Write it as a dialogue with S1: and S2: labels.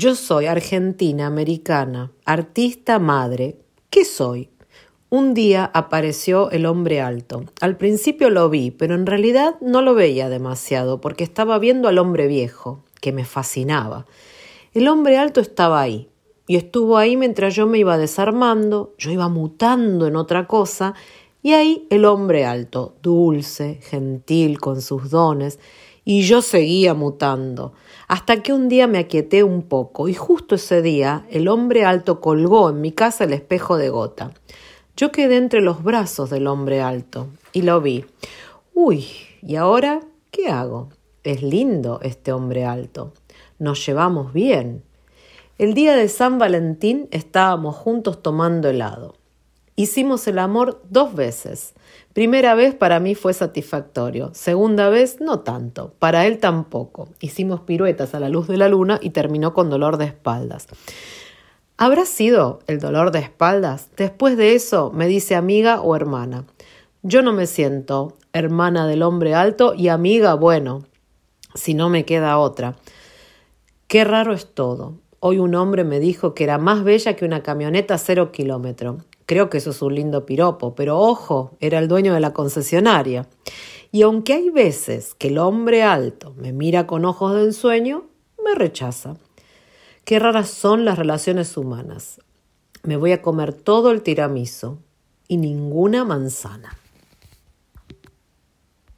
S1: Yo soy argentina, americana, artista, madre. ¿Qué soy? Un día apareció el hombre alto. Al principio lo vi, pero en realidad no lo veía demasiado, porque estaba viendo al hombre viejo, que me fascinaba. El hombre alto estaba ahí, y estuvo ahí mientras yo me iba desarmando, yo iba mutando en otra cosa, y ahí el hombre alto, dulce, gentil, con sus dones, y yo seguía mutando, hasta que un día me aquieté un poco, y justo ese día el hombre alto colgó en mi casa el espejo de gota. Yo quedé entre los brazos del hombre alto, y lo vi. Uy, ¿y ahora qué hago? Es lindo este hombre alto. Nos llevamos bien. El día de San Valentín estábamos juntos tomando helado. Hicimos el amor dos veces. Primera vez para mí fue satisfactorio, segunda vez no tanto, para él tampoco. Hicimos piruetas a la luz de la luna y terminó con dolor de espaldas. ¿Habrá sido el dolor de espaldas? Después de eso me dice amiga o hermana. Yo no me siento hermana del hombre alto y amiga, bueno, si no me queda otra. Qué raro es todo. Hoy un hombre me dijo que era más bella que una camioneta cero kilómetro. Creo que eso es un lindo piropo, pero ojo, era el dueño de la concesionaria. Y aunque hay veces que el hombre alto me mira con ojos de ensueño, me rechaza. Qué raras son las relaciones humanas. Me voy a comer todo el tiramisu y ninguna manzana.